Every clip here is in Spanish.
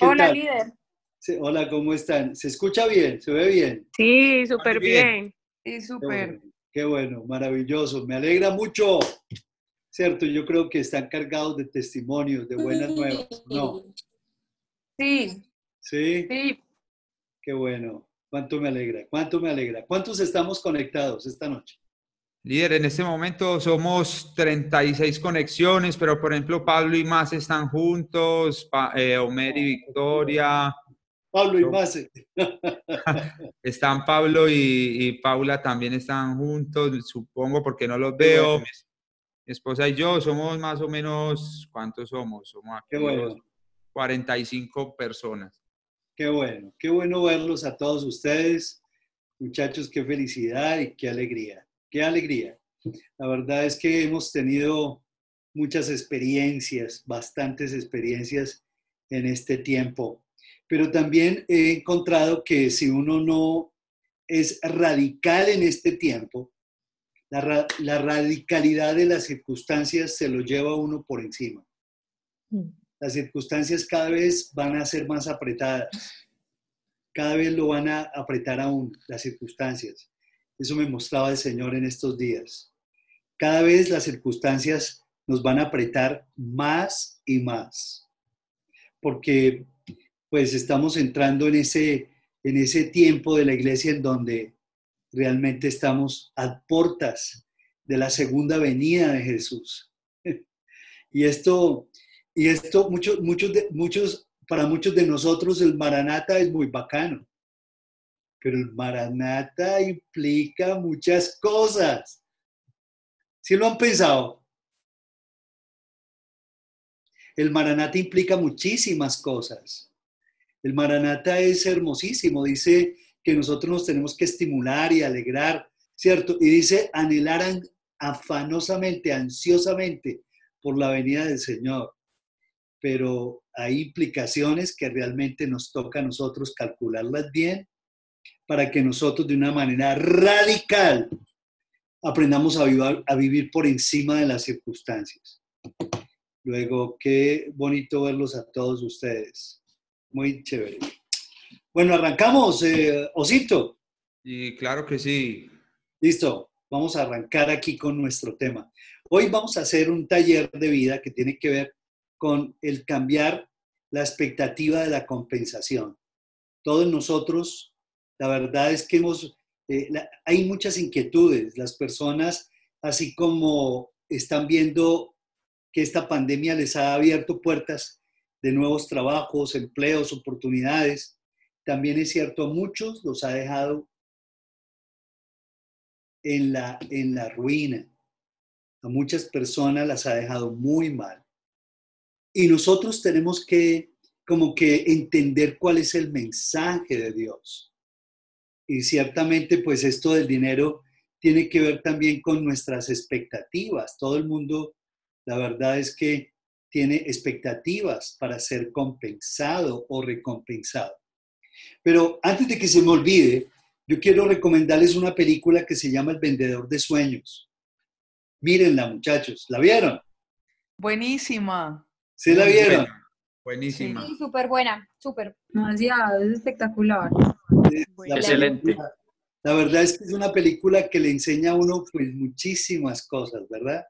Hola, líder. hola, ¿cómo están? ¿Se escucha bien? ¿Se ve bien? Sí, súper bien. Sí, súper. Qué, bueno, maravilloso. Me alegra mucho. Cierto, yo creo que están cargados de testimonios, de buenas nuevas, ¿no? Sí. ¿Sí? Sí. Qué bueno. ¿Cuánto me alegra? ¿Cuánto me alegra? ¿Cuántos estamos conectados esta noche? Líder, en este momento somos 36 conexiones, pero por ejemplo Pablo y Más están juntos, eh, Homer y Victoria. Pablo y Más. están Pablo y, Paula también están juntos, supongo, porque no los veo. Mi, esposa y yo somos más o menos, ¿cuántos somos? Somos aquí Qué bueno. 45 personas. Qué bueno, qué bueno verlos a todos ustedes. Muchachos, qué felicidad y qué alegría, qué alegría. La verdad es que hemos tenido muchas experiencias, bastantes experiencias en este tiempo, pero también he encontrado que si uno no es radical en este tiempo, la, radicalidad de las circunstancias se lo lleva uno por encima. Mm las circunstancias cada vez van a ser más apretadas. Cada vez lo van a apretar aún las circunstancias. Eso me mostraba el Señor en estos días. Cada vez las circunstancias nos van a apretar más y más. Porque pues estamos entrando en ese, en ese tiempo de la iglesia en donde realmente estamos a puertas de la segunda venida de Jesús. Y esto y esto, muchos, muchos, muchos, para muchos de nosotros el Maranata es muy bacano, pero el Maranata implica muchas cosas. ¿Sí lo han pensado? El Maranata implica muchísimas cosas. El Maranata es hermosísimo, dice que nosotros nos tenemos que estimular y alegrar, ¿cierto? Y dice anhelar afanosamente, ansiosamente por la venida del Señor pero hay implicaciones que realmente nos toca a nosotros calcularlas bien para que nosotros de una manera radical aprendamos a vivir, por encima de las circunstancias. Luego, qué bonito verlos a todos ustedes. Muy chévere. Bueno, arrancamos, eh, Osito. Y claro que sí. Listo, vamos a arrancar aquí con nuestro tema. Hoy vamos a hacer un taller de vida que tiene que ver con el cambiar la expectativa de la compensación. Todos nosotros, la verdad es que hemos, eh, hay muchas inquietudes. Las personas, así como están viendo que esta pandemia les ha abierto puertas de nuevos trabajos, empleos, oportunidades, también es cierto, a muchos los ha dejado en la, en la ruina. A muchas personas las ha dejado muy mal. Y nosotros tenemos que como que entender cuál es el mensaje de Dios. Y ciertamente pues esto del dinero tiene que ver también con nuestras expectativas. Todo el mundo, la verdad es que tiene expectativas para ser compensado o recompensado. Pero antes de que se me olvide, yo quiero recomendarles una película que se llama El Vendedor de Sueños. Mírenla, muchachos. ¿La vieron? Buenísima. ¿Sí la vieron? Buenísima. Sí, súper buena, súper. Demasiado, es espectacular. Excelente. La verdad es que es una película que le enseña a uno pues muchísimas cosas, ¿verdad?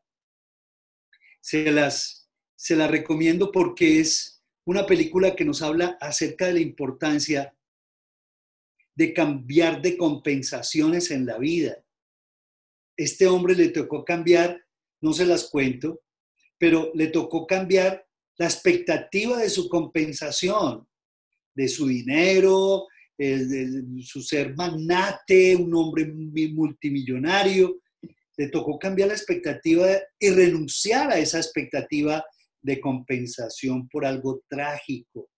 Se las, se la recomiendo porque es una película que nos habla acerca de la importancia de cambiar de compensaciones en la vida. Este hombre le tocó cambiar, no se las cuento, pero le tocó cambiar la expectativa de su compensación, de su dinero, su ser magnate, un hombre multimillonario. Le tocó cambiar la expectativa y renunciar a esa expectativa de compensación por algo trágico.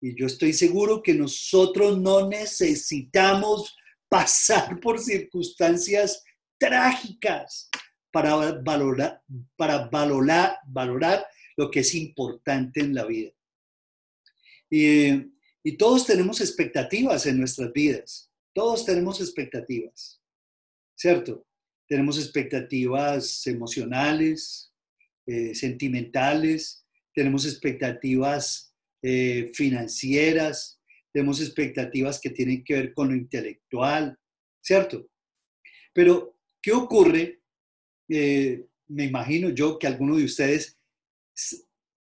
Y yo estoy seguro que nosotros no necesitamos pasar por circunstancias trágicas para valorar, para valorar, valorar lo que es importante en la vida. Y, todos tenemos expectativas en nuestras vidas, todos tenemos expectativas, ¿cierto? Tenemos expectativas emocionales, eh, sentimentales, tenemos expectativas eh, financieras, tenemos expectativas que tienen que ver con lo intelectual, ¿cierto? Pero, ¿qué ocurre? Eh, me imagino yo que alguno de ustedes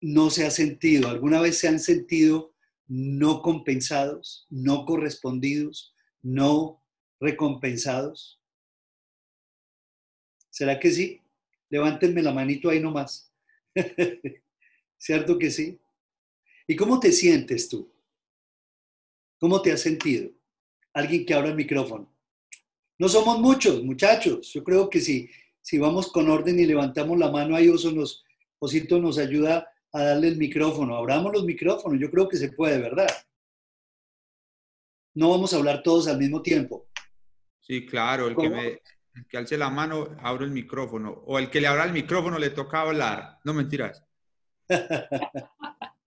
no se ha sentido, alguna vez se han sentido no compensados, no correspondidos, no recompensados. ¿Será que sí? Levántenme la manito ahí nomás. ¿Cierto que sí? ¿Y cómo te sientes tú? ¿Cómo te has sentido? Alguien que abra el micrófono. No somos muchos, muchachos. Yo creo que si, si vamos con orden y levantamos la mano ahí, Oso nos, Osito nos ayuda a darle el micrófono. Abramos los micrófonos. Yo creo que se puede, ¿verdad? No vamos a hablar todos al mismo tiempo. Sí, claro. El que, me, el que alce la mano, abro el micrófono. O el que le abra el micrófono le toca hablar. No mentiras.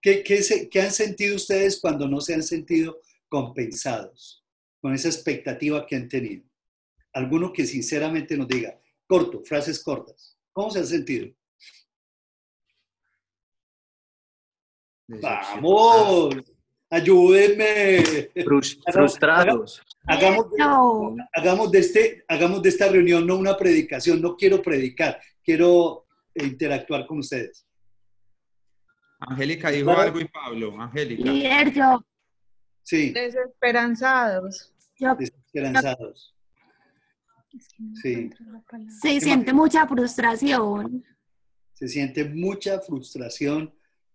¿Qué, qué, se, ¿Qué han sentido ustedes cuando no se han sentido compensados con esa expectativa que han tenido? Alguno que sinceramente nos diga, corto, frases cortas. ¿Cómo se han sentido? ¡Vamos! ¡Ayúdenme! Frustrados. Hagamos, No. hagamos, de este, hagamos de esta reunión no una predicación, no quiero predicar, quiero interactuar con ustedes. Angélica dijo algo y Pablo. Angélica. Líder, yo, Sí, Desesperanzados. yo desesperanzados. Sí. se siente mucha frustración. Se siente mucha frustración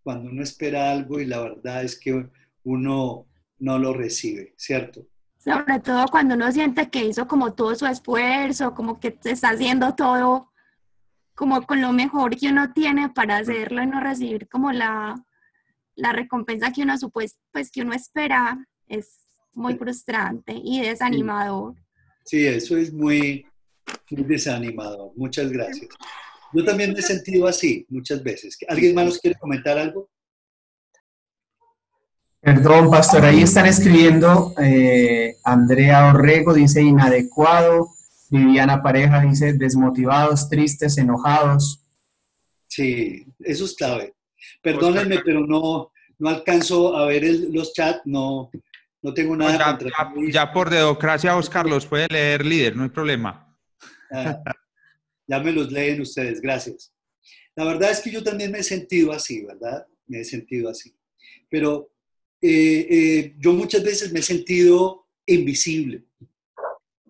cuando uno espera algo y la verdad es que uno no lo recibe, ¿cierto? Sobre todo cuando uno siente que hizo como todo su esfuerzo, como que se está haciendo todo como con lo mejor que uno tiene para hacerlo y no recibir como la, la recompensa que uno supone, pues que uno espera, es muy frustrante y desanimador. Sí, eso es muy, muy desanimador. Muchas gracias. Yo también me he sentido así muchas veces. ¿Alguien más nos quiere comentar algo? Perdón, pastor, ahí están escribiendo eh, Andrea Orrego, dice inadecuado, Viviana Pareja dice desmotivados, tristes, enojados. Sí, eso es clave. Perdónenme, pero no, no alcanzo a ver el- los chats, no, no tengo nada Ya, contra ya- por democracia, Oscar los puede leer líder, no hay problema. Ah, ya me los leen ustedes, gracias. La verdad es que yo también me he sentido así, ¿verdad? Me he sentido así. Pero eh, eh, yo muchas veces me he sentido invisible.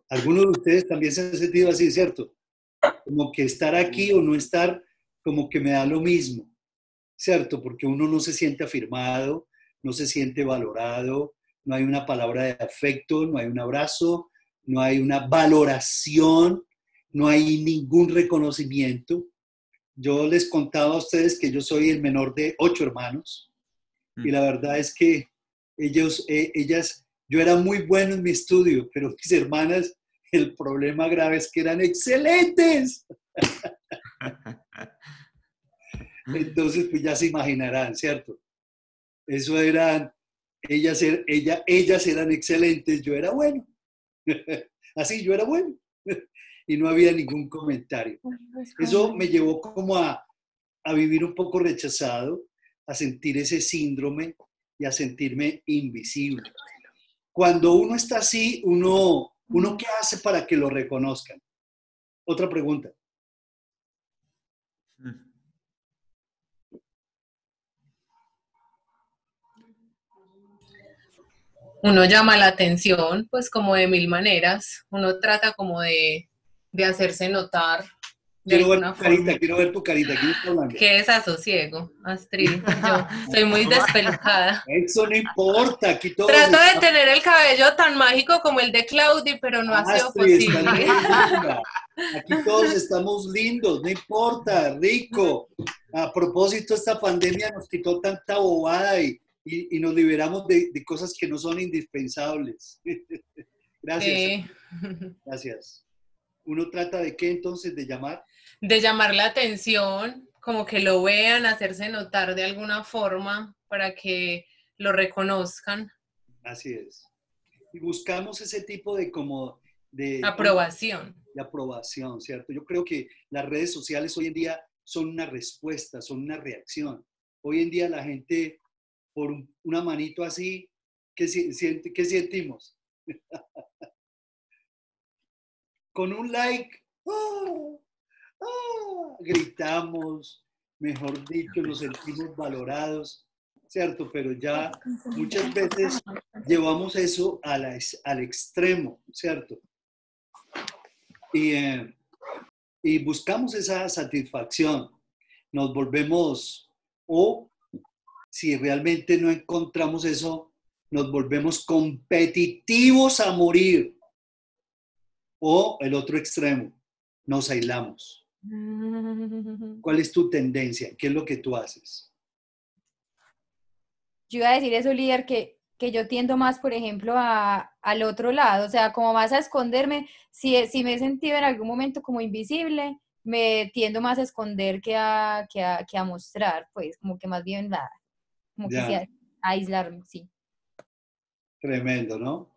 Algunos de ustedes también se han sentido así, ¿cierto? Como que estar aquí o no estar, como que me da lo mismo, ¿cierto? Porque uno no se siente afirmado, no se siente valorado, no hay una palabra de afecto, no hay un abrazo, no hay una valoración, no hay ningún reconocimiento. Yo les contaba a ustedes que yo soy el menor de ocho hermanos y la verdad es que ellos, eh, ellas, yo era muy bueno en mi estudio, pero mis hermanas, el problema grave es que eran excelentes. Entonces, pues ya se imaginarán, ¿cierto? Eso eran, ellas, er- ella, ellas eran excelentes, yo era bueno. Así, yo era bueno. Y no había ningún comentario. Eso me llevó como a, a vivir un poco rechazado, a sentir ese síndrome y a sentirme invisible. Cuando uno está así, uno, uno ¿qué hace para que lo reconozcan? Otra pregunta. uno llama la atención, pues como de mil maneras. Uno trata como de, de hacerse notar de Quiero ver tu carita, quiero ver tu carita. ¿Qué desasosiego, Astrid? Yo soy muy despelujada. Eso no importa, aquí todos Trato de tener el cabello tan mágico como el de Claudia, pero no ha sido Astrid, estás muy posible. Aquí todos estamos lindos, no importa, rico. A propósito, esta pandemia nos quitó tanta bobada y, y- y nos liberamos de, de cosas que no son indispensables. Gracias, Sí. gracias. ¿Uno trata de qué entonces? ¿De llamar? de llamar la atención, como que lo vean, hacerse notar de alguna forma para que lo reconozcan. Así es. Y buscamos ese tipo de como de Aprobación. de aprobación, ¿cierto? Yo creo que las redes sociales hoy en día son una respuesta, son una reacción. Hoy en día la gente por un- una manito así, ¿qué, si- siente- qué sentimos? Con un like, ¡ah! ¡ah! gritamos, mejor dicho, nos sentimos valorados, ¿cierto? Pero ya muchas veces llevamos eso a la al extremo, ¿cierto? Y, eh, y buscamos esa satisfacción. Nos volvemos, o si realmente no encontramos eso, nos volvemos competitivos a morir. O el otro extremo, nos aislamos. ¿Cuál es tu tendencia? ¿Qué es lo que tú haces? Yo iba a decir eso, líder, que, que yo tiendo más, por ejemplo, a, al otro lado, o sea, como más a esconderme. Si, si me he sentido en algún momento como invisible, me tiendo más a esconder que a, que a, que a mostrar, pues, como que más bien nada, como que Ya. sí, a, a aislarme, sí. Tremendo, ¿no?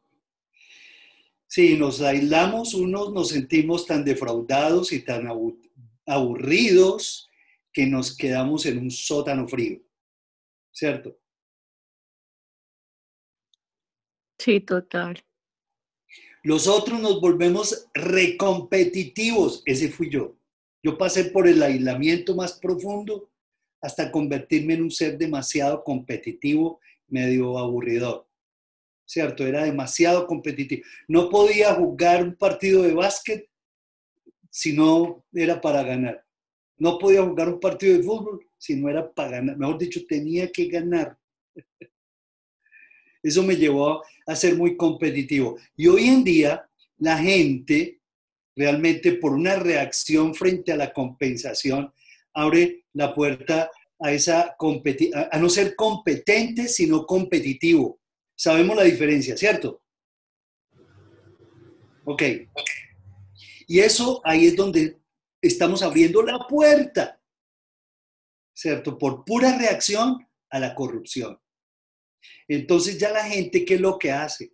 Sí, nos aislamos, unos nos sentimos tan defraudados y tan abu- aburridos que nos quedamos en un sótano frío, ¿cierto? Sí, total. Los otros nos volvemos recompetitivos, ese fui yo. Yo pasé por el aislamiento más profundo hasta convertirme en un ser demasiado competitivo, medio aburridor. ¿Cierto? Era demasiado competitivo. No podía jugar un partido de básquet si no era para ganar. No podía jugar un partido de fútbol si no era para ganar. Mejor dicho, tenía que ganar. Eso me llevó a ser muy competitivo. Y hoy en día la gente realmente por una reacción frente a la compensación abre la puerta a esa a a no ser competente, sino competitivo. Sabemos la diferencia, ¿cierto? Ok. Y eso ahí es donde estamos abriendo la puerta, ¿cierto? Por pura reacción a la corrupción. Entonces ya la gente, ¿qué es lo que hace?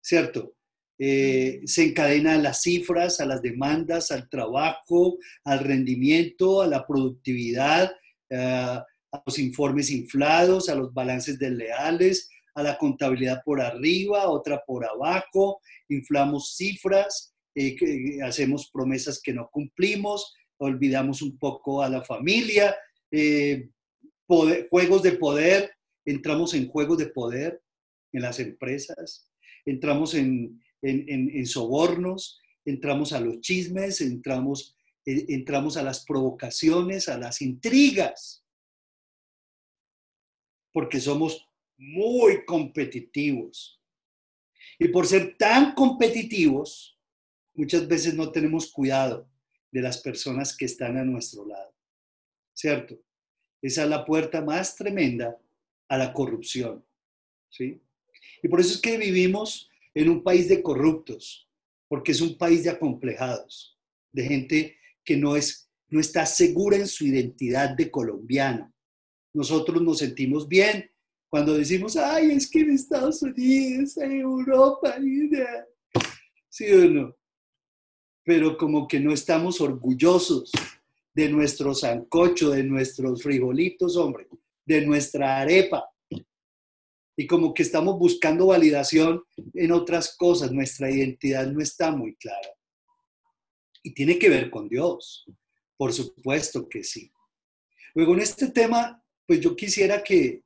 ¿Cierto? Eh, se encadena a las cifras, a las demandas, al trabajo, al rendimiento, a la productividad, eh, a los informes inflados, a los balances desleales, a la contabilidad por arriba, otra por abajo, inflamos cifras, eh, que- hacemos promesas que no cumplimos, olvidamos un poco a la familia, eh, juegos de poder, entramos en juegos de poder en las empresas, entramos en, en- en- sobornos, entramos a los chismes, entramos, eh, entramos a las provocaciones, a las intrigas, porque somos muy competitivos. Y por ser tan competitivos, muchas veces no tenemos cuidado de las personas que están a nuestro lado, ¿cierto? Esa es la puerta más tremenda a la corrupción, ¿sí? Y por eso es que vivimos en un país de corruptos, porque es un país de acomplejados, de gente que no, es, no está segura en su identidad de colombiano. Nosotros nos sentimos bien cuando decimos, ay, es que en Estados Unidos, en Europa, mira". ¿sí o no? Pero como que no estamos orgullosos de nuestro sancocho, de nuestros frijolitos, hombre, de nuestra arepa. Y como que estamos buscando validación en otras cosas, nuestra identidad no está muy clara. Y tiene que ver con Dios, por supuesto que sí. Luego en este tema, pues yo quisiera que,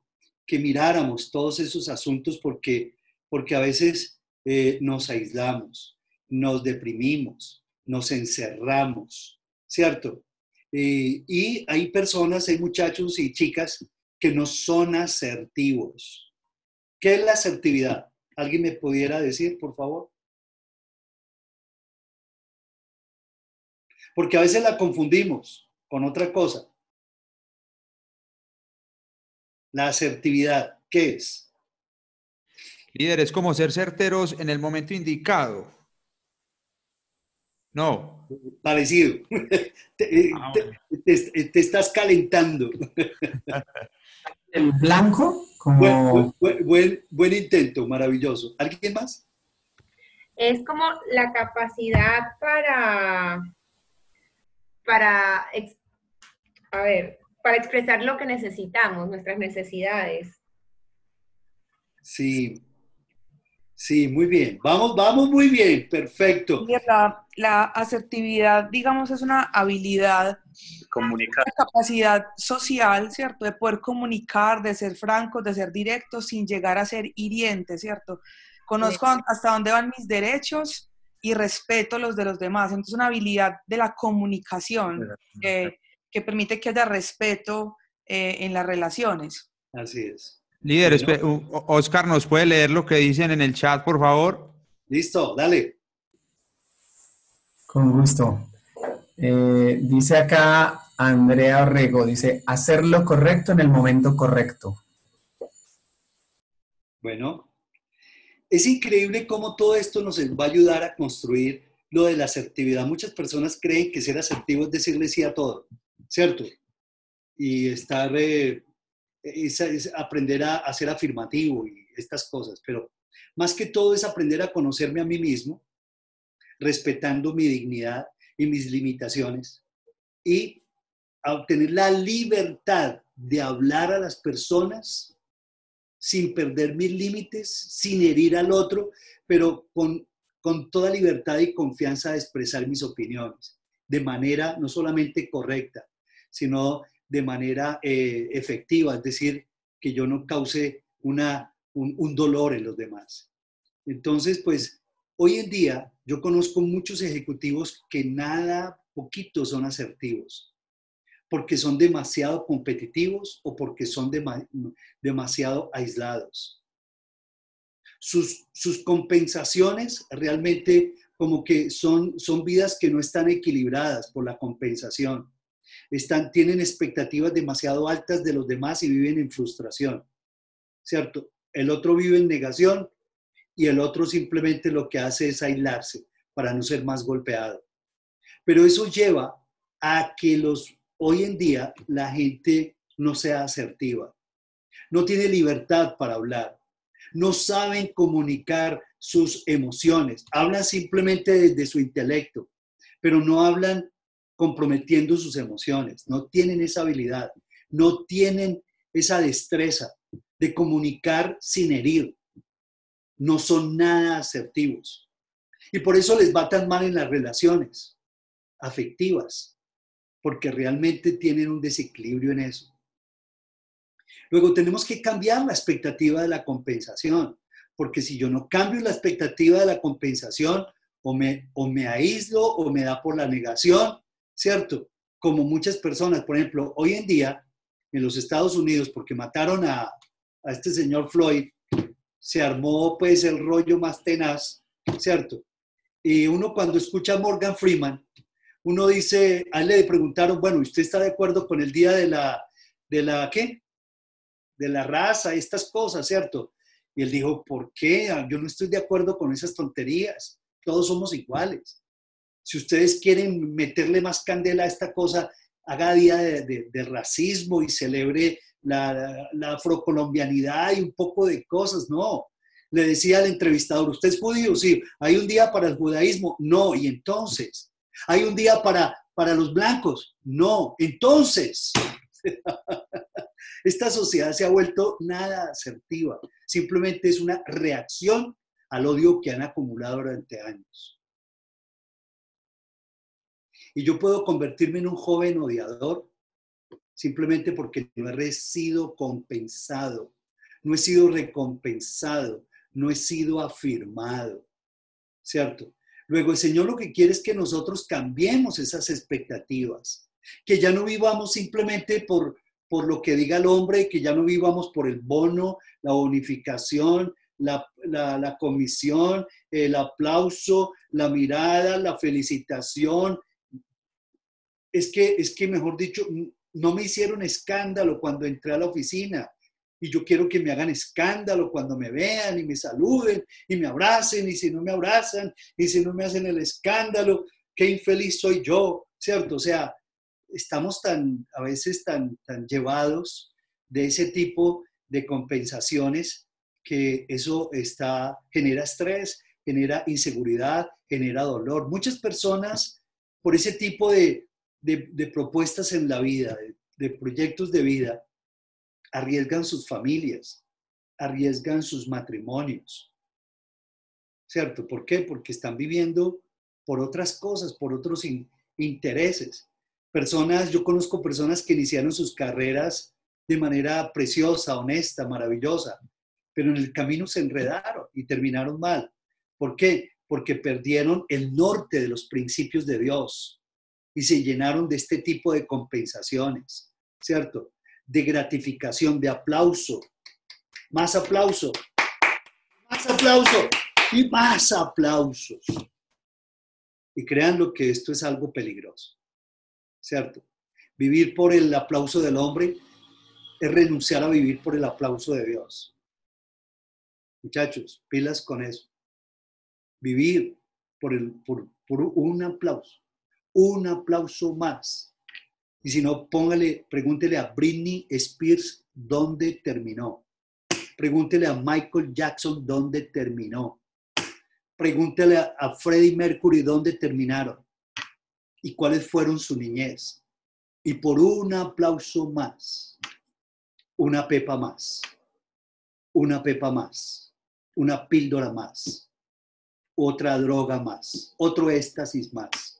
que miráramos todos esos asuntos porque, porque a veces eh, nos aislamos, nos deprimimos, nos encerramos, ¿cierto? Eh, y hay personas, hay muchachos y chicas que no son asertivos. ¿Qué es la asertividad? ¿Alguien me pudiera decir, por favor? Porque a veces la confundimos con otra cosa. La asertividad, ¿qué es? Líder, es como ser certeros en el momento indicado. No. Parecido. te, Ah, te- bueno. te- te estás calentando. El blanco, Buen, como buen- buen- buen intento, maravilloso. ¿Alguien más? Es como la capacidad para, para, a ver, para expresar lo que necesitamos, nuestras necesidades. Sí, Sí, muy bien. Vamos, vamos muy bien. Perfecto. La, la asertividad, digamos, es una habilidad, comunicar. una capacidad social, ¿cierto? De poder comunicar, de ser francos, de ser directos sin llegar a ser hirientes, ¿cierto? Conozco hasta dónde van mis derechos y respeto los de los demás. Entonces, una habilidad de la comunicación que permite que haya respeto eh, en las relaciones. Así es. Líder, Oscar, ¿nos puede leer lo que dicen en el chat, por favor? Listo, dale. Con gusto. Eh, dice acá Andrea Orrego, dice, hacer lo correcto en el momento correcto. Bueno, es increíble cómo todo esto nos va a ayudar a construir lo de la asertividad. Muchas personas creen que ser asertivo es decirle sí a todo, ¿cierto? Y estar eh, aprender a, ser afirmativo y estas cosas, pero más que todo es aprender a conocerme a mí mismo, respetando mi dignidad y mis limitaciones y a obtener la libertad de hablar a las personas sin perder mis límites, sin herir al otro, pero con, con toda libertad y confianza de expresar mis opiniones de manera no solamente correcta, sino de manera eh, efectiva, es decir, que yo no cause una, un, dolor en los demás. Entonces, pues, hoy en día yo conozco muchos ejecutivos que nada poquito son asertivos, porque son demasiado competitivos o porque son demasiado aislados. Sus, sus, compensaciones realmente como que son, son vidas que no están equilibradas por la compensación están, tienen expectativas demasiado altas de los demás y viven en frustración, ¿cierto? El otro vive en negación y el otro simplemente lo que hace es aislarse para no ser más golpeado. Pero eso lleva a que los, hoy en día la gente no sea asertiva, no tiene libertad para hablar, no saben comunicar sus emociones, hablan simplemente desde su intelecto, pero no hablan comprometiendo sus emociones, no tienen esa habilidad, no tienen esa destreza de comunicar sin herir, no son nada asertivos. Y por eso les va tan mal en las relaciones afectivas, porque realmente tienen un desequilibrio en eso. Luego tenemos que cambiar la expectativa de la compensación, porque si yo no cambio la expectativa de la compensación, o me, o me aíslo o me da por la negación, ¿cierto? Como muchas personas, por ejemplo, hoy en día en los Estados Unidos, porque mataron a, a este señor Floyd, se armó pues el rollo más tenaz, ¿cierto? Y uno cuando escucha a Morgan Freeman, uno dice, a él le preguntaron, bueno, ¿usted está de acuerdo con el día de la, de la, ¿qué? De la raza, estas cosas, ¿cierto? Y él dijo, ¿por qué? Yo no estoy de acuerdo con esas tonterías. Todos somos iguales si ustedes quieren meterle más candela a esta cosa, haga día de, racismo y celebre la, afrocolombianidad y un poco de cosas, no. Le decía al entrevistador, ¿usted es judío? Sí. ¿Hay un día para el judaísmo? No. ¿Y entonces? ¿Hay un día para, para los blancos? No. Entonces, esta sociedad se ha vuelto nada asertiva. Simplemente es una reacción al odio que han acumulado durante años. Y yo puedo convertirme en un joven odiador simplemente porque no he sido compensado, no he sido recompensado, no he sido afirmado, ¿cierto? Luego el Señor lo que quiere es que nosotros cambiemos esas expectativas, que ya no vivamos simplemente por, por lo que diga el hombre, que ya no vivamos por el bono, la bonificación, la, la comisión, el aplauso, la mirada, la felicitación, es que, es que, mejor dicho, no me hicieron escándalo cuando entré a la oficina. Y yo quiero que me hagan escándalo cuando me vean y me saluden y me abracen. Y si no me abrazan y si no me hacen el escándalo, qué infeliz soy yo, ¿cierto? O sea, estamos tan, a veces tan, tan llevados de ese tipo de compensaciones que eso está, genera estrés, genera inseguridad, genera dolor. Muchas personas, por ese tipo de, de, propuestas en la vida, de, proyectos de vida, arriesgan sus familias, arriesgan sus matrimonios. ¿Cierto? ¿Por qué? Porque están viviendo por otras cosas, por otros intereses. Personas, yo conozco personas que iniciaron sus carreras de manera preciosa, honesta, maravillosa, pero en el camino se enredaron y terminaron mal. ¿Por qué? Porque perdieron el norte de los principios de Dios y se llenaron de este tipo de compensaciones, ¿cierto? De gratificación, de aplauso. Más aplauso. Más aplauso. Y más aplausos. Y créanlo que esto es algo peligroso, ¿cierto? Vivir por el aplauso del hombre es renunciar a vivir por el aplauso de Dios. Muchachos, pilas con eso. Vivir por, el, por, un aplauso, un aplauso más. Y si no, póngale, pregúntele a Britney Spears dónde terminó. Pregúntele a Michael Jackson dónde terminó. Pregúntele a Freddie Mercury dónde terminaron y cuáles fueron su niñez. Y por un aplauso más, una pepa más, una pepa más, una píldora más, otra droga más, otro éxtasis más,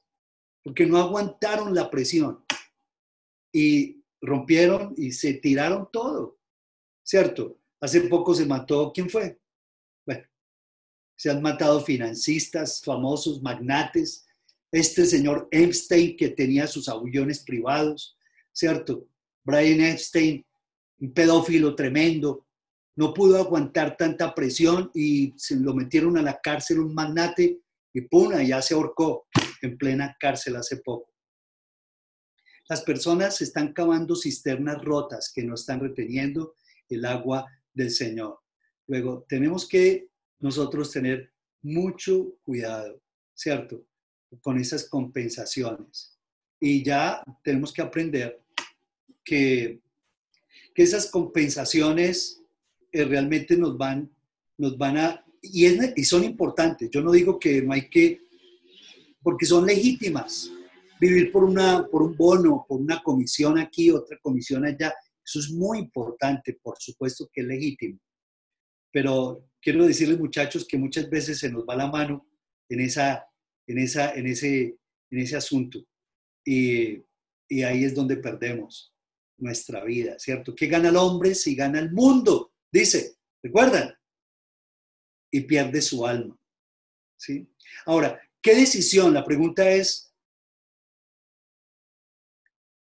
porque no aguantaron la presión y rompieron y se tiraron todo, ¿cierto? Hace poco se mató, ¿quién fue? se han matado financistas famosos, magnates, este señor Epstein que tenía sus aviones privados, ¿cierto? Brian Epstein, un pedófilo tremendo, no pudo aguantar tanta presión y se lo metieron a la cárcel un magnate y puna, ya se ahorcó en plena cárcel hace poco. Las personas están cavando cisternas rotas que no están reteniendo el agua del Señor. Luego, tenemos que nosotros tener mucho cuidado, ¿cierto? Con esas compensaciones. Y ya tenemos que aprender que, que esas compensaciones eh, realmente nos van, nos van a, y, y son importantes. Yo no digo que no hay que, porque son legítimas. Vivir por, una, por un bono, por una comisión aquí, otra comisión allá, eso es muy importante, por supuesto que es legítimo. Pero quiero decirles, muchachos, que muchas veces se nos va la mano en, esa, en, esa, en, ese, en ese asunto. Y, y ahí es donde perdemos nuestra vida, ¿cierto? ¿Qué gana el hombre si gana el mundo? Dice, ¿recuerdan? Y pierde su alma. ¿Sí? Ahora, ¿qué decisión? La pregunta es,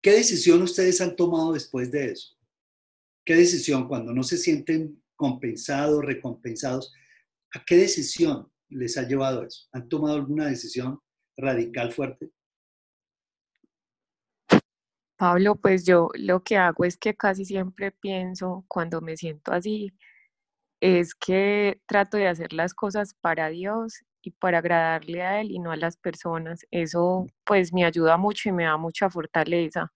¿qué decisión ustedes han tomado después de eso? ¿Qué decisión cuando no se sienten compensados, recompensados. ¿A qué decisión les ha llevado eso? ¿Han tomado alguna decisión radical fuerte? Pablo, pues yo lo que hago es que casi siempre pienso cuando me siento así, es que trato de hacer las cosas para Dios y para agradarle a Él y no a las personas. Eso pues me ayuda mucho y me da mucha fortaleza,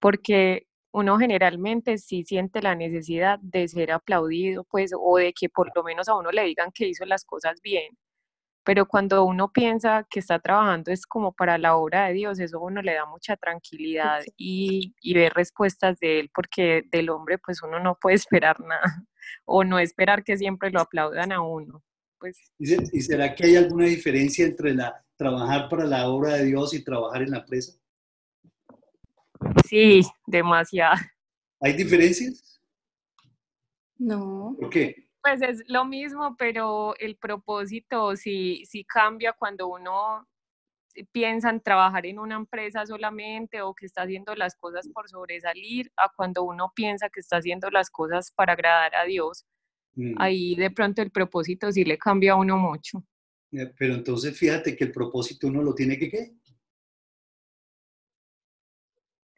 porque uno generalmente sí siente la necesidad de ser aplaudido, pues, o de que por lo menos a uno le digan que hizo las cosas bien. Pero cuando uno piensa que está trabajando es como para la obra de Dios, eso a uno le da mucha tranquilidad y, y ver respuestas de él, porque del hombre pues uno no puede esperar nada, o no esperar que siempre lo aplaudan a uno. Pues. ¿Y será que hay alguna diferencia entre la, trabajar para la obra de Dios y trabajar en la empresa? Sí, demasiado. ¿Hay diferencias? No. ¿Por qué? Pues es lo mismo, pero el propósito sí, sí cambia cuando uno piensa en trabajar en una empresa solamente o que está haciendo las cosas por sobresalir, a cuando uno piensa que está haciendo las cosas para agradar a Dios. Mm. Ahí de pronto el propósito sí le cambia a uno mucho. Eh, pero entonces fíjate que el propósito uno lo tiene que qué?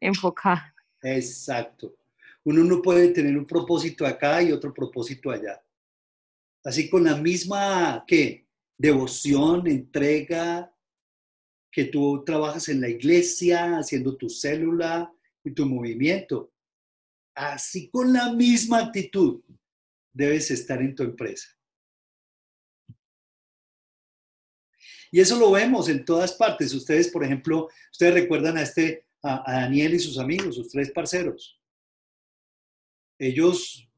enfocar. Exacto. Uno no puede tener un propósito acá y otro propósito allá. Así con la misma, ¿qué? Devoción, entrega, que tú trabajas en la iglesia, haciendo tu célula y tu movimiento. Así con la misma actitud debes estar en tu empresa. Y eso lo vemos en todas partes. Ustedes, por ejemplo, ustedes recuerdan a este a, Daniel y sus amigos, sus tres parceros. Ellos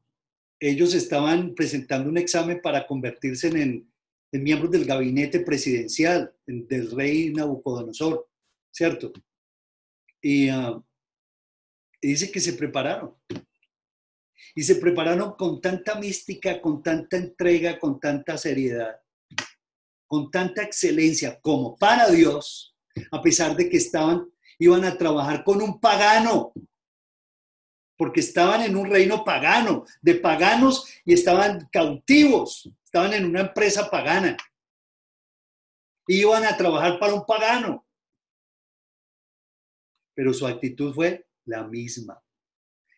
ellos estaban presentando un examen para convertirse en, en miembros del gabinete presidencial del rey Nabucodonosor, ¿cierto? Y, ah, y dice que se prepararon. Y se prepararon con tanta mística, con tanta entrega, con tanta seriedad, con tanta excelencia como para Dios, a pesar de que estaban, iban a trabajar con un pagano, porque estaban en un reino pagano, de paganos y estaban cautivos, estaban en una empresa pagana. Iban a trabajar para un pagano. Pero su actitud fue la misma.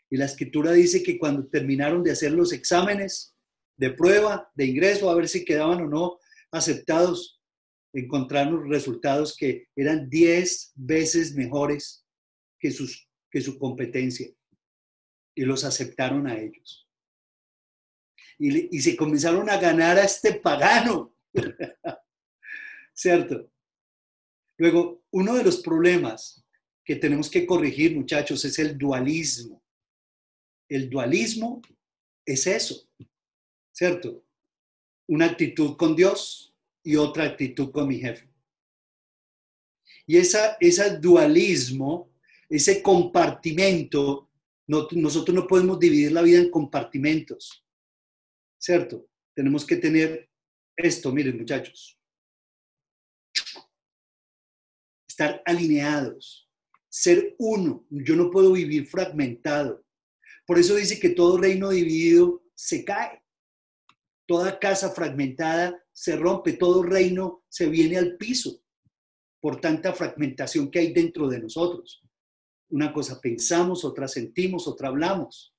Y la escritura dice que cuando terminaron de hacer los exámenes de prueba, de ingreso, a ver si quedaban o no aceptados, encontraron resultados que eran 10 veces mejores que, sus, que su competencia. Y los aceptaron a ellos. Y, y se comenzaron a ganar a este pagano. ¿Cierto? Luego, uno de los problemas que tenemos que corregir, muchachos, es el dualismo. El dualismo es eso, ¿cierto? Una actitud con Dios y otra actitud con mi jefe. Y esa, ese dualismo, ese compartimento, nosotros no podemos dividir la vida en compartimentos, ¿cierto? Tenemos que tener esto, miren muchachos, estar alineados, ser uno. Yo no puedo vivir fragmentado. Por eso dice que todo reino dividido se cae. Toda casa fragmentada se rompe, todo reino se viene al piso por tanta fragmentación que hay dentro de nosotros. Una cosa pensamos, otra sentimos, otra hablamos.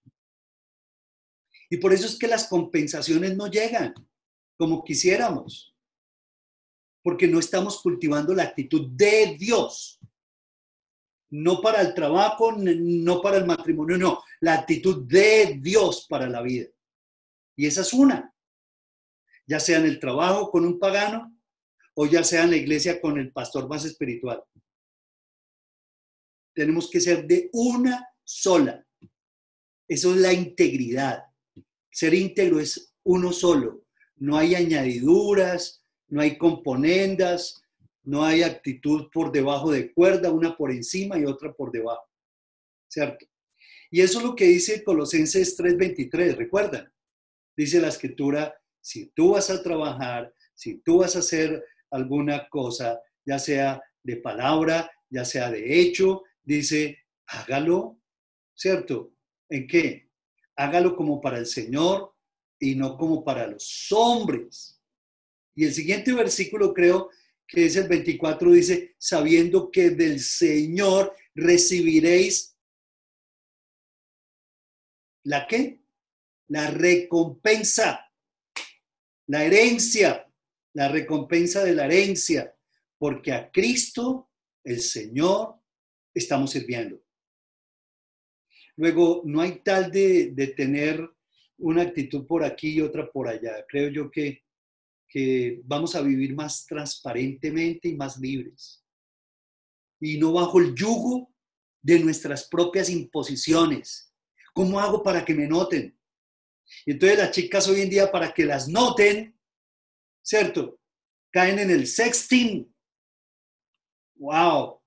Y por eso es que las compensaciones no llegan como quisiéramos, porque no estamos cultivando la actitud de Dios no para el trabajo, no para el matrimonio, no, la actitud de Dios para la vida. Y esa es una, ya sea en el trabajo con un pagano o ya sea en la iglesia con el pastor más espiritual. Tenemos que ser de una sola. Eso es la integridad. Ser íntegro es uno solo. No hay añadiduras, no hay componendas, no hay actitud por debajo de cuerda, una por encima y otra por debajo. ¿Cierto? Y eso es lo que dice Colosenses 3:23, ¿recuerdan? Dice la escritura, si tú vas a trabajar, si tú vas a hacer alguna cosa, ya sea de palabra, ya sea de hecho, dice, hágalo, ¿cierto? ¿En qué? Hágalo como para el Señor y no como para los hombres. Y el siguiente versículo creo que es el 24, dice, sabiendo que del Señor recibiréis la qué? La recompensa, la herencia, la recompensa de la herencia, porque a Cristo, el Señor, estamos sirviendo. Luego, no hay tal de, de tener una actitud por aquí y otra por allá. Creo yo que que vamos a vivir más transparentemente y más libres. Y no bajo el yugo de nuestras propias imposiciones. ¿Cómo hago para que me noten? Y entonces las chicas hoy en día, para que las noten, ¿cierto? Caen en el sexting. ¡Wow!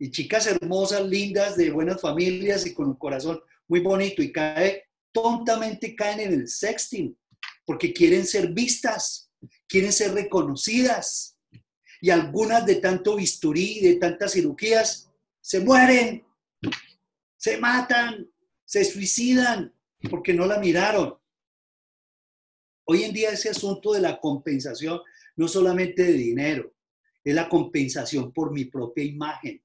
Y chicas hermosas, lindas, de buenas familias y con un corazón muy bonito y cae, tontamente caen en el sexting porque quieren ser vistas, quieren ser reconocidas. Y algunas de tanto bisturí, de tantas cirugías, se mueren, se matan, se suicidan porque no la miraron. Hoy en día ese asunto de la compensación no solamente de dinero, es la compensación por mi propia imagen,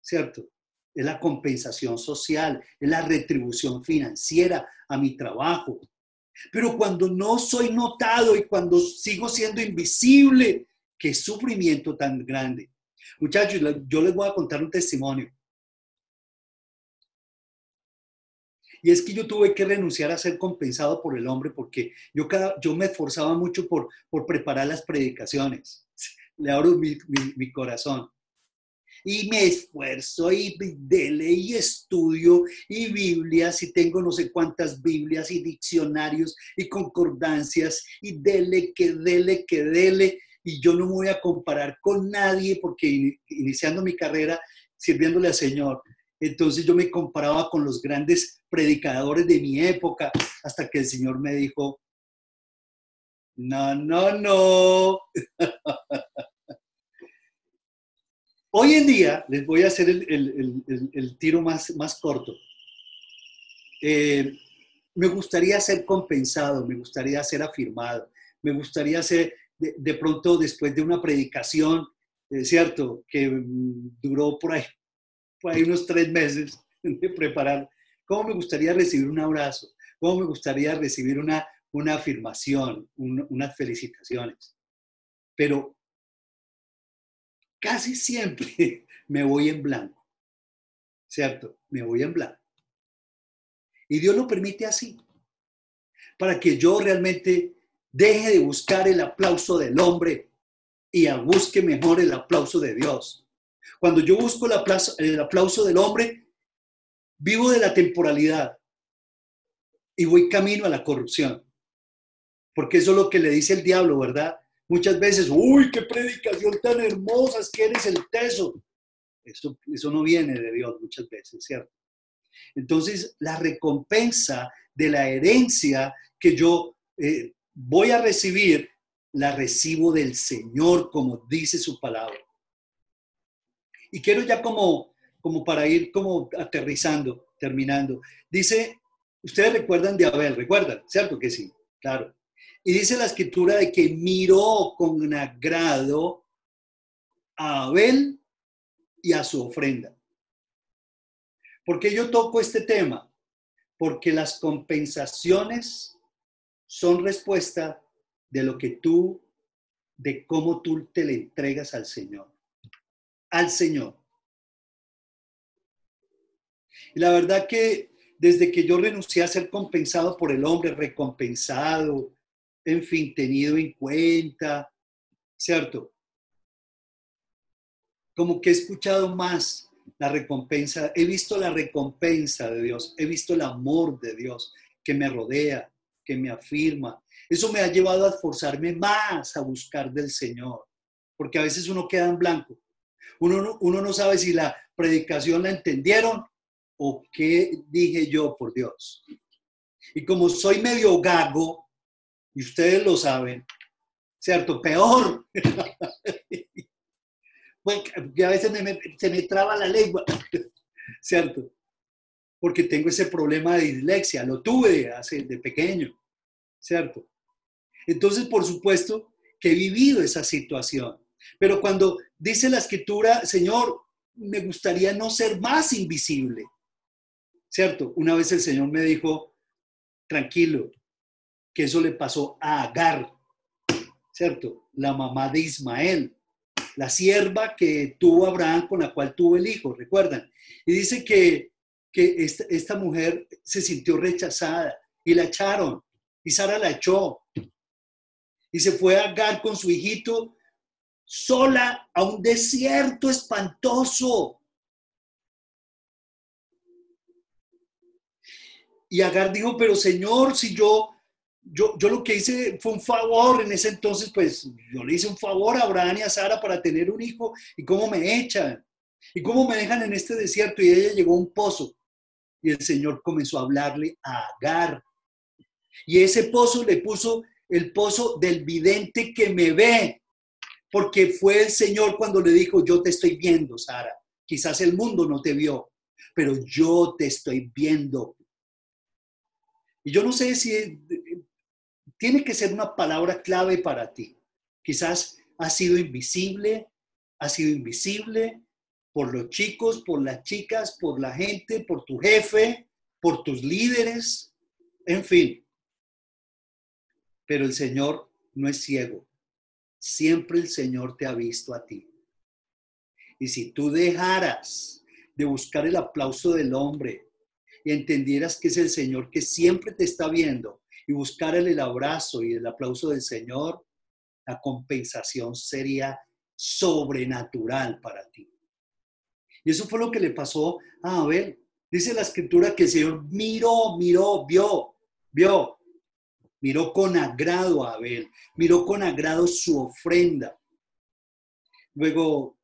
¿cierto? Es la compensación social, es la retribución financiera a mi trabajo, pero cuando no soy notado y cuando sigo siendo invisible, qué sufrimiento tan grande. Muchachos, yo les voy a contar un testimonio. Y es que yo tuve que renunciar a ser compensado por el hombre porque yo, cada, yo me esforzaba mucho por, por preparar las predicaciones. Le abro mi, mi, mi corazón. Y me esfuerzo y dele y estudio y Biblias y tengo no sé cuántas Biblias y diccionarios y concordancias y dele que dele que dele y yo no me voy a comparar con nadie porque iniciando mi carrera sirviéndole al Señor, entonces yo me comparaba con los grandes predicadores de mi época hasta que el Señor me dijo, no, no, no. Hoy en día, les voy a hacer el, tiro más, corto. Eh, me gustaría ser compensado, me gustaría ser afirmado, me gustaría ser, de, pronto, después de una predicación, eh, ¿cierto? Que mm, duró por ahí, unos tres meses de preparar. ¿Cómo me gustaría recibir un abrazo? ¿Cómo me gustaría recibir una afirmación, unas felicitaciones? Pero casi siempre me voy en blanco, ¿cierto? Me voy en blanco. Y Dios lo permite así, para que yo realmente deje de buscar el aplauso del hombre y busque mejor el aplauso de Dios. Cuando yo busco el aplauso, el aplauso del hombre, vivo de la temporalidad y voy camino a la corrupción. Porque eso es lo que le dice el diablo, ¿verdad? Muchas veces, uy, qué predicación tan hermosa, es que eres el teso. Eso, eso no viene de Dios muchas veces, ¿cierto? Entonces, la recompensa de la herencia que yo eh, voy a recibir, la recibo del Señor, como dice su palabra. Y quiero ya como, como para ir como aterrizando, terminando. Dice, ustedes recuerdan de Abel, ¿recuerdan? ¿Cierto que sí? Claro. Y dice la escritura de que miró con agrado a Abel y a su ofrenda. ¿Por qué yo toco este tema? Porque las compensaciones son respuesta de lo que tú, de cómo tú te le entregas al Señor. Al Señor. Y la verdad que desde que yo renuncié a ser compensado por el hombre, recompensado, en fin, tenido en cuenta, ¿cierto? Como que he escuchado más la recompensa, he visto la recompensa de Dios, he visto el amor de Dios que me rodea, que me afirma. Eso me ha llevado a esforzarme más a buscar del Señor, porque a veces uno queda en blanco. Uno no, uno no sabe si la predicación la entendieron o qué dije yo por Dios. Y como soy medio gago, y ustedes lo saben, ¿cierto? Peor. porque a veces se me traba la lengua, ¿cierto? Porque tengo ese problema de dislexia, lo tuve hace de pequeño, ¿cierto? Entonces, por supuesto que he vivido esa situación. Pero cuando dice la escritura, Señor, me gustaría no ser más invisible, ¿cierto? Una vez el Señor me dijo, tranquilo, que eso le pasó a Agar, ¿cierto? La mamá de Ismael, la sierva que tuvo Abraham con la cual tuvo el hijo, ¿recuerdan? Y dice que, que esta, esta mujer se sintió rechazada y la echaron, y Sara la echó. Y se fue a Agar con su hijito sola a un desierto espantoso. Y Agar dijo, pero Señor, si yo yo, lo que hice fue un favor en ese entonces, pues yo le hice un favor a Abraham y a Sara para tener un hijo y cómo me echan y cómo me dejan en este desierto y ella llegó a un pozo y el Señor comenzó a hablarle a Agar. Y ese pozo le puso el pozo del vidente que me ve porque fue el Señor cuando le dijo yo te estoy viendo Sara. Quizás el mundo no te vio pero yo te estoy viendo y yo no sé si tiene que ser una palabra clave para ti. Quizás ha sido invisible, ha sido invisible por los chicos, por las chicas, por la gente, por tu jefe, por tus líderes, en fin. Pero el Señor no es ciego. Siempre el Señor te ha visto a ti. Y si tú dejaras de buscar el aplauso del hombre y entendieras que es el Señor que siempre te está viendo y buscar el abrazo y el aplauso del Señor, la compensación sería sobrenatural para ti. Y eso fue lo que le pasó a Abel. Dice la escritura que el Señor miró, miró, vio, vio, miró con agrado a Abel, miró con agrado su ofrenda. Luego,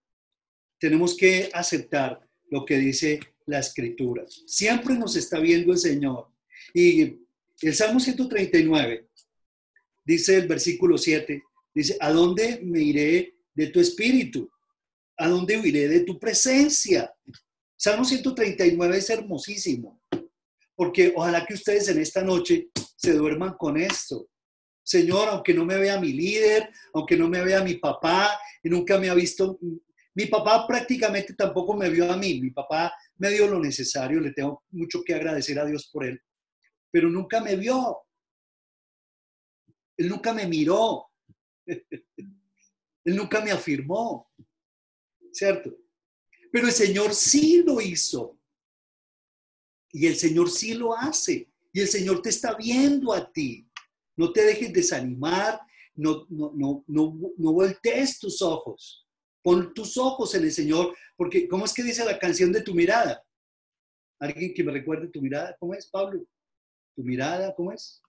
tenemos que aceptar lo que dice la escritura. Siempre nos está viendo el Señor. Y el Salmo 139 dice el versículo 7, dice, ¿a dónde me iré de tu espíritu? ¿A dónde iré de tu presencia? Salmo 139 es hermosísimo, porque ojalá que ustedes en esta noche se duerman con esto. Señor, aunque no me vea mi líder, aunque no me vea mi papá, y nunca me ha visto, mi papá prácticamente tampoco me vio a mí, mi papá me dio lo necesario, le tengo mucho que agradecer a Dios por él, pero nunca me vio, él nunca me miró, él nunca me afirmó, ¿cierto? Pero el Señor sí lo hizo. Y el Señor sí lo hace. Y el Señor te está viendo a ti. No te dejes desanimar, no, no, no, no, no voltees tus ojos. Pon tus ojos en el Señor, porque ¿cómo es que dice la canción de tu mirada? ¿Alguien que me recuerde tu mirada? ¿Cómo es, Pablo? ¿Tu mirada cómo es?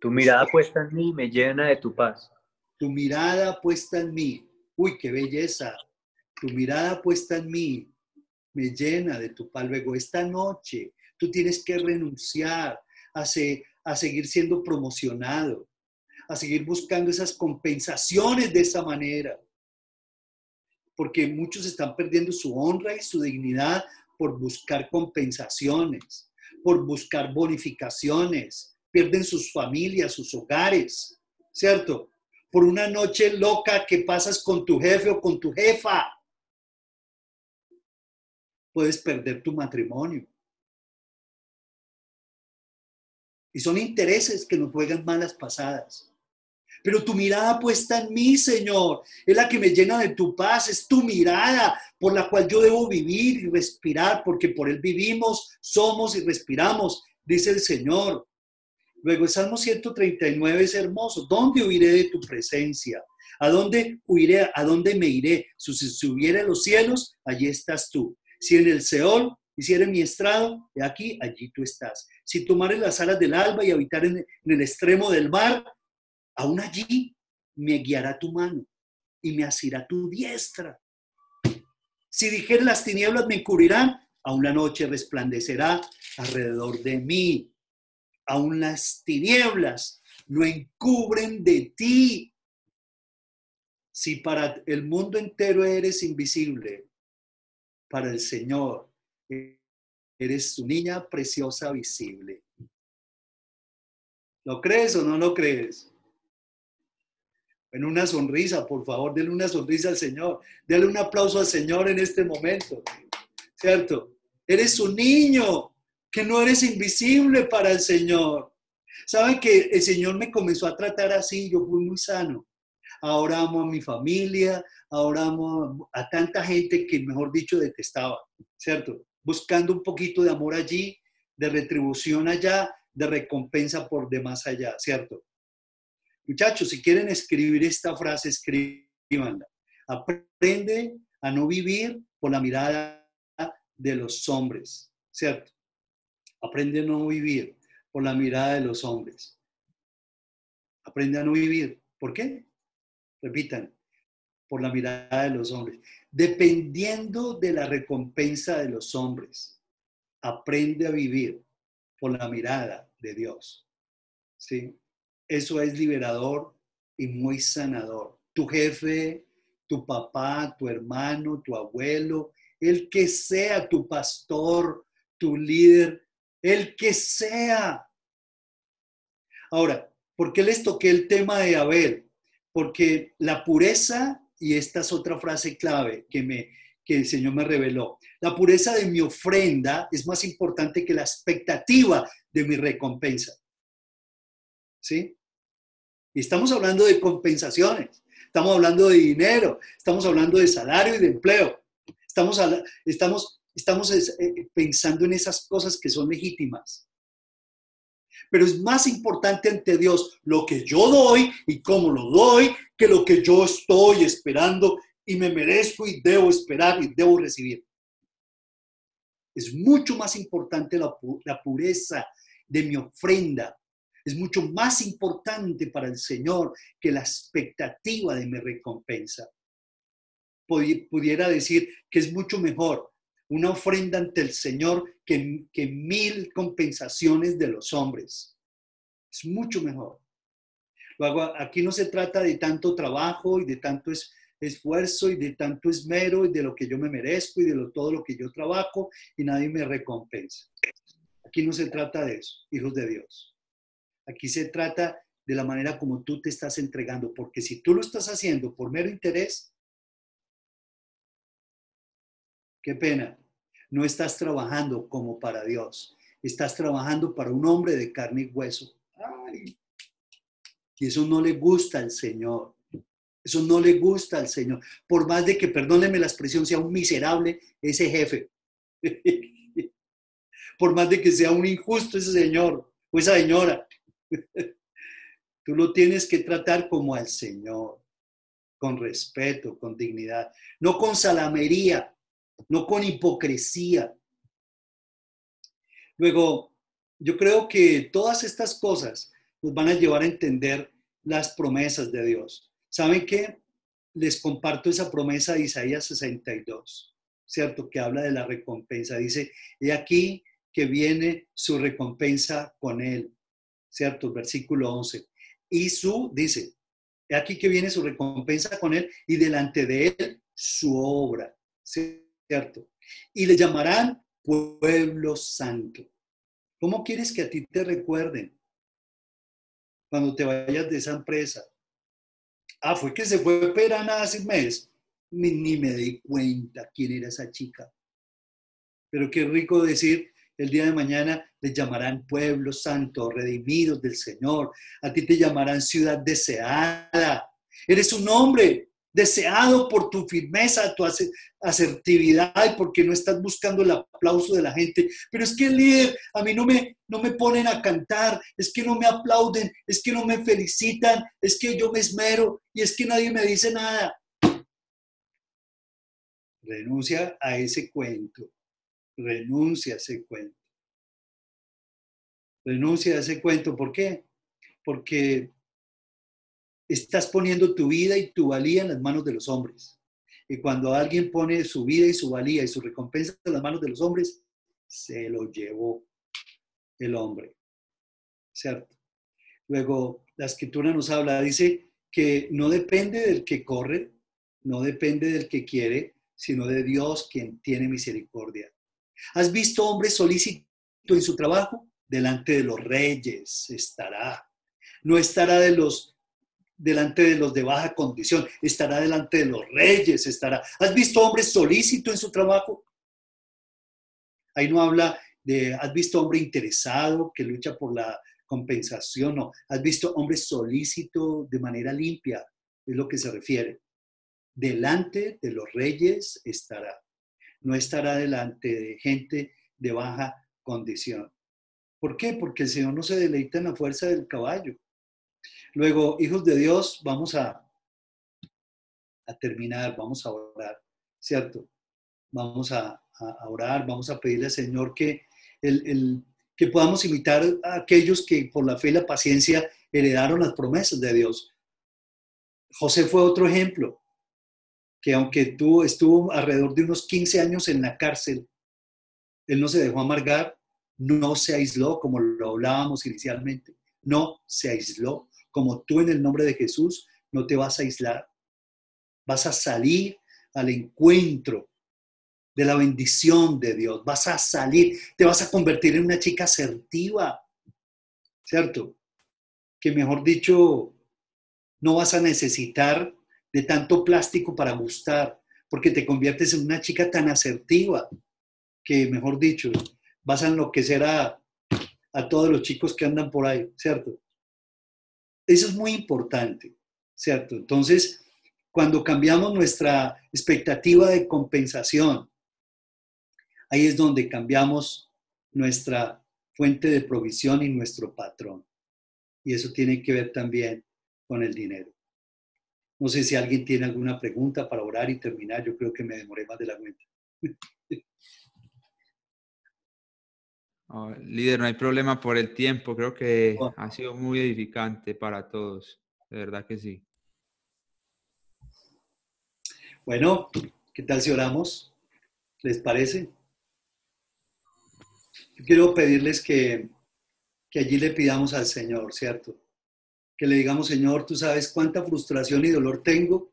Tu mirada puesta en mí me llena de tu paz. Tu mirada puesta en mí. Uy, qué belleza. Tu mirada puesta en mí me llena de tu paz. Luego, esta noche tú tienes que renunciar a, a seguir siendo promocionado, a seguir buscando esas compensaciones de esa manera. Porque muchos están perdiendo su honra y su dignidad por buscar compensaciones, por buscar bonificaciones, pierden sus familias, sus hogares, ¿cierto? Por una noche loca que pasas con tu jefe o con tu jefa, puedes perder tu matrimonio. Y son intereses que nos juegan malas pasadas. Pero tu mirada puesta en mí, Señor, es la que me llena de tu paz, es tu mirada por la cual yo debo vivir y respirar, porque por Él vivimos, somos y respiramos, dice el Señor. Luego el Salmo 139 es hermoso. ¿Dónde huiré de tu presencia? ¿A dónde huiré? ¿A dónde me iré? Si subiera a los cielos, allí estás tú. Si en el Seol hiciera mi estrado, de aquí, allí tú estás. Si tomare las alas del alba y habitar en, el extremo del mar, aún allí me guiará tu mano y me asirá tu diestra. Si dijera las tinieblas me encubrirán, aún la noche resplandecerá alrededor de mí. Aún las tinieblas lo encubren de ti. Si para el mundo entero eres invisible, para el Señor. Eres su niña preciosa visible. ¿Lo crees o no lo crees? En una sonrisa, por favor, denle una sonrisa al Señor. Denle un aplauso al Señor en este momento. ¿Cierto? Eres un niño, que no eres invisible para el Señor. ¿Saben que el Señor me comenzó a tratar así? Yo fui muy sano ahora amo a mi familia, ahora amo a tanta gente que, mejor dicho, detestaba, ¿cierto? Buscando un poquito de amor allí, de retribución allá, de recompensa por demás allá, ¿cierto? Muchachos, si quieren escribir esta frase, escríbanla. Aprende a no vivir por la mirada de los hombres, ¿cierto? Aprende a no vivir por la mirada de los hombres. Aprende a no vivir. ¿Por qué? repitan, por la mirada de los hombres. Dependiendo de la recompensa de los hombres, aprende a vivir por la mirada de Dios. ¿Sí? Eso es liberador y muy sanador. Tu jefe, tu papá, tu hermano, tu abuelo, el que sea tu pastor, tu líder, el que sea. Ahora, ¿por qué les toqué el tema de Abel? porque la pureza, y esta es otra frase clave que, me, que el Señor me reveló, la pureza de mi ofrenda es más importante que la expectativa de mi recompensa. ¿Sí? Y estamos hablando de compensaciones, estamos hablando de dinero, estamos hablando de salario y de empleo, estamos, estamos, estamos eh, pensando en esas cosas que son legítimas pero es más importante ante Dios lo que yo doy y cómo lo doy que lo que yo estoy esperando y me merezco y debo esperar y debo recibir. Es mucho más importante la, la pureza de mi ofrenda. Es mucho más importante para el Señor que la expectativa de mi recompensa. Pudiera decir que es mucho mejor una ofrenda ante el Señor que, que mil compensaciones de los hombres. Es mucho mejor. Luego, aquí no se trata de tanto trabajo y de tanto esfuerzo y de tanto esmero y de lo que yo me merezco y de todo lo que yo trabajo y nadie me recompensa. Aquí no se trata de eso, hijos de Dios. Aquí se trata de la manera como tú te estás entregando, porque si tú lo estás haciendo por mero interés, qué pena, no estás trabajando como para Dios, estás trabajando para un hombre de carne y hueso. Y eso no le gusta al Señor. Eso no le gusta al Señor. Por más de que, perdónenme la expresión, sea un miserable ese jefe. Por más de que sea un injusto ese señor o esa señora. Tú lo tienes que tratar como al Señor, con respeto, con dignidad, no con salamería, no con hipocresía. Luego, yo creo que todas estas cosas nos van a llevar a entender las promesas de Dios. ¿Saben qué? Les comparto esa promesa de Isaías 62, ¿cierto? Que habla de la recompensa. Dice, y aquí que viene su recompensa con él, ¿cierto? Versículo 11. Y su, dice, aquí que viene su recompensa con él y delante de él su obra, ¿cierto? Y le llamarán pueblo santo. ¿Cómo quieres que a ti te recuerden? cuando te vayas de esa empresa. Ah, fue que se fue Perana hace un mes. Ni, ni me di cuenta quién era esa chica. Pero qué rico decir, el día de mañana les llamarán pueblo santo, redimidos del Señor. A ti te llamarán ciudad deseada. Eres un hombre deseado por tu firmeza, tu asertividad y porque no estás buscando el aplauso de la gente. Pero es que el líder, a mí no me, no me ponen a cantar, es que no me aplauden, es que no me felicitan, es que yo me esmero y es que nadie me dice nada. Renuncia a ese cuento, renuncia a ese cuento. Renuncia a ese cuento, ¿por qué? Porque estás poniendo tu vida y tu valía en las manos de los hombres. Y cuando alguien pone su vida y su valía y su recompensa en las manos de los hombres, se lo llevó el hombre. ¿Cierto? Luego, la escritura nos habla, dice que no depende del que corre, no depende del que quiere, sino de Dios quien tiene misericordia. ¿Has visto hombre solícito en su trabajo? Delante de los reyes estará. No estará de los delante de los de baja condición, estará delante de los reyes, estará. ¿Has visto hombre solícito en su trabajo? Ahí no habla de, ¿has visto hombre interesado que lucha por la compensación? No, ¿has visto hombre solícito de manera limpia? Es lo que se refiere. Delante de los reyes estará. No estará delante de gente de baja condición. ¿Por qué? Porque el Señor no se deleita en la fuerza del caballo. Luego, hijos de Dios, vamos a, a terminar, vamos a orar, ¿cierto? Vamos a, orar, vamos a pedirle al Señor que, el, que podamos imitar a aquellos que por la fe y la paciencia heredaron las promesas de Dios. José fue otro ejemplo, que aunque tuvo, estuvo alrededor de unos 15 años en la cárcel, él no se dejó amargar, no se aisló como lo hablábamos inicialmente, no se aisló, como tú en el nombre de Jesús no te vas a aislar, vas a salir al encuentro de la bendición de Dios, vas a salir, te vas a convertir en una chica asertiva, ¿cierto? Que mejor dicho, no vas a necesitar de tanto plástico para gustar, porque te conviertes en una chica tan asertiva que, mejor dicho, vas a enloquecer a, a todos los chicos que andan por ahí, ¿cierto? Eso es muy importante, ¿cierto? Entonces, cuando cambiamos nuestra expectativa de compensación, ahí es donde cambiamos nuestra fuente de provisión y nuestro patrón. Y eso tiene que ver también con el dinero. No sé si alguien tiene alguna pregunta para orar y terminar. Yo creo que me demoré más de la cuenta. Oh, líder, no hay problema por el tiempo. Creo que Oh. ha sido muy edificante para todos. De verdad que sí. Bueno, ¿qué tal si oramos? ¿Les parece? Yo quiero pedirles que, que allí le pidamos al Señor, ¿cierto? Que le digamos, Señor, tú sabes cuánta frustración y dolor tengo,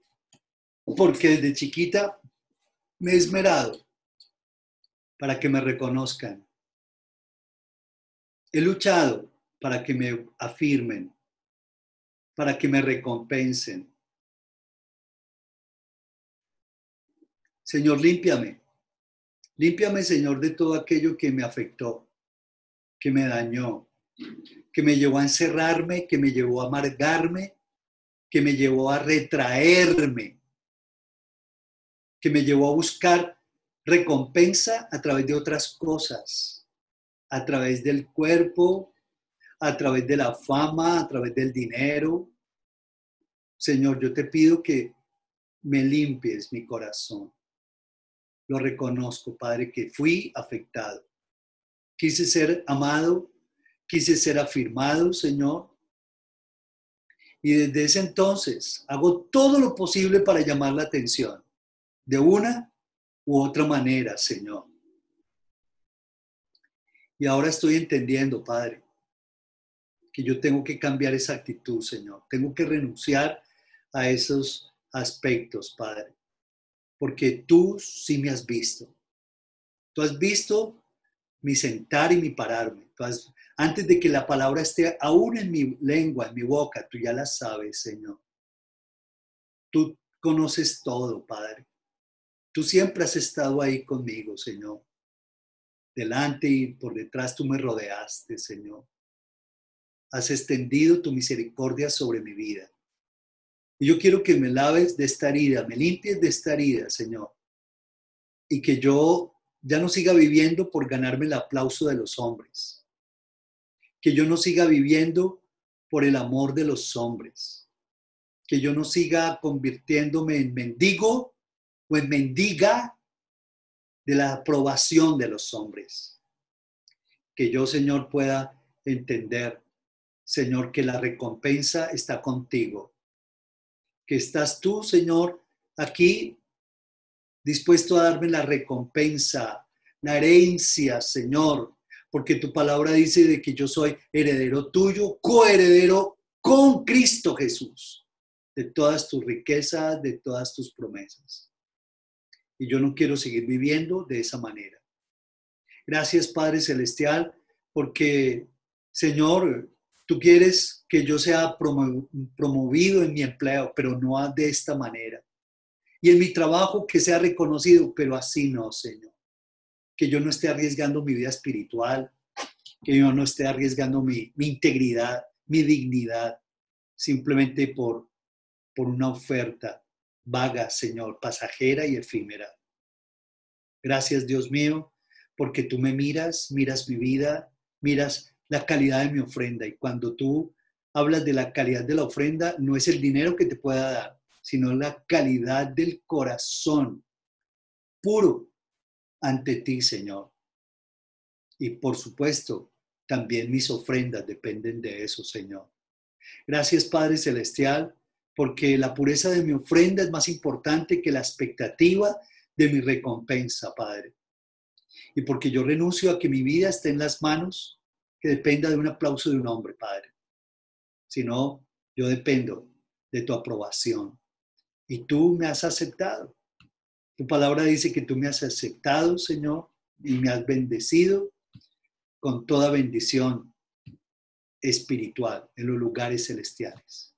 porque desde chiquita me he esmerado para que me reconozcan. He luchado para que me afirmen, para que me recompensen. Señor, límpiame. Límpiame, Señor, de todo aquello que me afectó, que me dañó, que me llevó a encerrarme, que me llevó a amargarme, que me llevó a retraerme, que me llevó a buscar recompensa a través de otras cosas, a través del cuerpo, a través de la fama, a través del dinero. Señor, yo te pido que me limpies mi corazón. Lo reconozco, Padre, que fui afectado. Quise ser amado, quise ser afirmado, Señor. Y desde ese entonces hago todo lo posible para llamar la atención, de una u otra manera, Señor. Y ahora estoy entendiendo, Padre, que yo tengo que cambiar esa actitud, Señor. Tengo que renunciar a esos aspectos, Padre porque tú sí me has visto. Tú has visto mi sentar y mi pararme. Tú has, antes de que la palabra esté aún en mi lengua, en mi boca, tú ya la sabes, Señor. Tú conoces todo, Padre. Tú siempre has estado ahí conmigo, Señor. Delante y por detrás tú me rodeaste, Señor. Has extendido tu misericordia sobre mi vida. Y yo quiero que me laves de esta herida, me limpies de esta herida, Señor. Y que yo ya no siga viviendo por ganarme el aplauso de los hombres. Que yo no siga viviendo por el amor de los hombres. Que yo no siga convirtiéndome en mendigo o en mendiga de la aprobación de los hombres. Que yo, Señor, pueda entender, Señor, que la recompensa está contigo que estás tú, Señor, aquí dispuesto a darme la recompensa, la herencia, Señor, porque tu palabra dice de que yo soy heredero tuyo, coheredero con Cristo Jesús, de todas tus riquezas, de todas tus promesas. Y yo no quiero seguir viviendo de esa manera. Gracias, Padre Celestial, porque, Señor, Tú quieres que yo sea promovido en mi empleo, pero no de esta manera. Y en mi trabajo que sea reconocido, pero así no, Señor. Que yo no esté arriesgando mi vida espiritual, que yo no esté arriesgando mi, mi integridad, mi dignidad, simplemente por, por una oferta vaga, Señor, pasajera y efímera. Gracias, Dios mío, porque tú me miras, miras mi vida, miras la calidad de mi ofrenda. Y cuando tú hablas de la calidad de la ofrenda, no es el dinero que te pueda dar, sino la calidad del corazón puro ante ti, Señor. Y por supuesto, también mis ofrendas dependen de eso, Señor. Gracias, Padre Celestial, porque la pureza de mi ofrenda es más importante que la expectativa de mi recompensa, Padre. Y porque yo renuncio a que mi vida esté en las manos que dependa de un aplauso de un hombre, Padre, sino yo dependo de tu aprobación. Y tú me has aceptado. Tu palabra dice que tú me has aceptado, Señor, y me has bendecido con toda bendición espiritual en los lugares celestiales.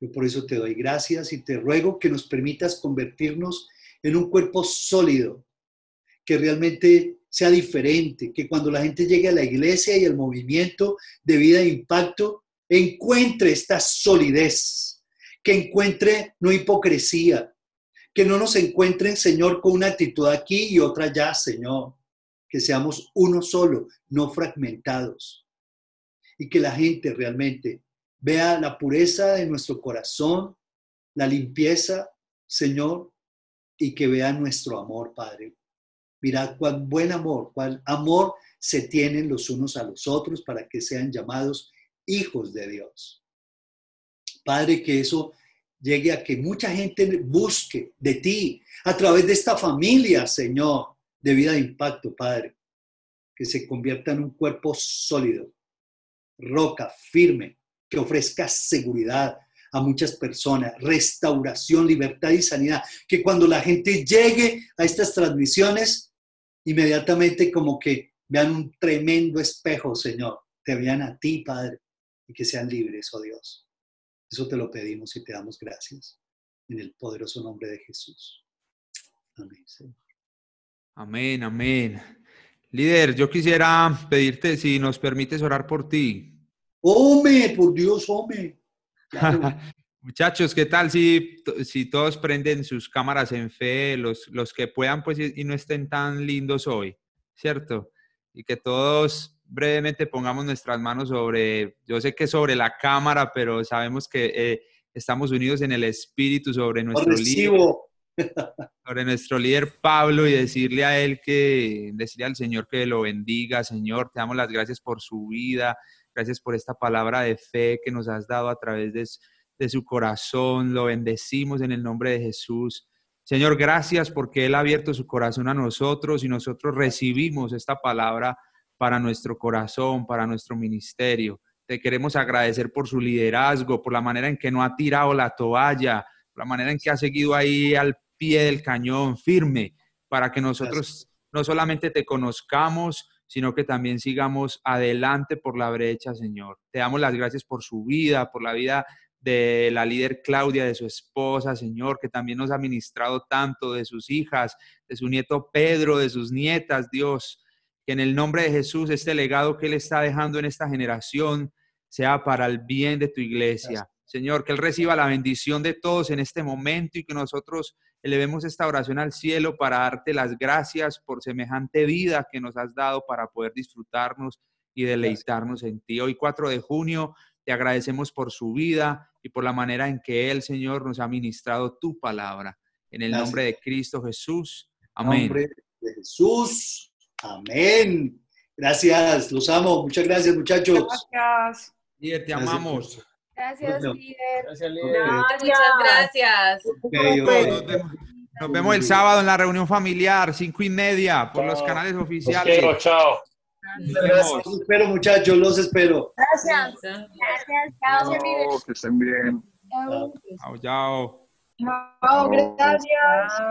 Yo por eso te doy gracias y te ruego que nos permitas convertirnos en un cuerpo sólido, que realmente sea diferente, que cuando la gente llegue a la iglesia y el movimiento de vida e impacto, encuentre esta solidez, que encuentre no hipocresía, que no nos encuentren, Señor, con una actitud aquí y otra allá, Señor, que seamos uno solo, no fragmentados, y que la gente realmente vea la pureza de nuestro corazón, la limpieza, Señor, y que vea nuestro amor, Padre. Mirad cuán buen amor, cuál amor se tienen los unos a los otros para que sean llamados hijos de Dios. Padre, que eso llegue a que mucha gente busque de ti a través de esta familia, Señor, de vida de impacto, Padre, que se convierta en un cuerpo sólido, roca, firme, que ofrezca seguridad a muchas personas, restauración, libertad y sanidad, que cuando la gente llegue a estas transmisiones, inmediatamente como que vean un tremendo espejo, Señor, te vean a ti, Padre, y que sean libres, oh Dios. Eso te lo pedimos y te damos gracias en el poderoso nombre de Jesús. Amén, Señor. Amén, amén. Líder, yo quisiera pedirte si nos permites orar por ti. Hombre, por Dios, hombre. Muchachos, ¿qué tal si, si todos prenden sus cámaras en fe, los, los que puedan, pues, y no estén tan lindos hoy, ¿cierto? Y que todos brevemente pongamos nuestras manos sobre, yo sé que sobre la cámara, pero sabemos que eh, estamos unidos en el espíritu sobre nuestro líder, sobre nuestro líder Pablo y decirle a él que, decirle al Señor que lo bendiga, Señor, te damos las gracias por su vida, gracias por esta palabra de fe que nos has dado a través de, de su corazón, lo bendecimos en el nombre de Jesús. Señor, gracias porque Él ha abierto su corazón a nosotros y nosotros recibimos esta palabra para nuestro corazón, para nuestro ministerio. Te queremos agradecer por su liderazgo, por la manera en que no ha tirado la toalla, por la manera en que ha seguido ahí al pie del cañón, firme, para que nosotros no solamente te conozcamos, sino que también sigamos adelante por la brecha, Señor. Te damos las gracias por su vida, por la vida de la líder Claudia, de su esposa, Señor, que también nos ha ministrado tanto, de sus hijas, de su nieto Pedro, de sus nietas, Dios que en el nombre de Jesús este legado que Él está dejando en esta generación sea para el bien de tu iglesia. Señor, que Él reciba la bendición de todos en este momento y que nosotros elevemos esta oración al cielo para darte las gracias por semejante vida que nos has dado para poder disfrutarnos y deleitarnos en ti. Hoy 4 de junio te agradecemos por su vida y por la manera en que Él, Señor, nos ha ministrado tu palabra. En el nombre de Cristo Jesús. Amén. En nombre de Jesús. Amén. Gracias, los amo. Muchas gracias, muchachos. Gracias. Líder, te amamos. Gracias, líder. Gracias, líder. Muchas gracias. nos, vemos, el sábado en la reunión familiar, cinco y media, por los canales oficiales. Los quiero, chao. Los espero, muchachos, los espero. Gracias. Gracias, chao, líder. Que estén bien. Chao, chao. Chao, gracias.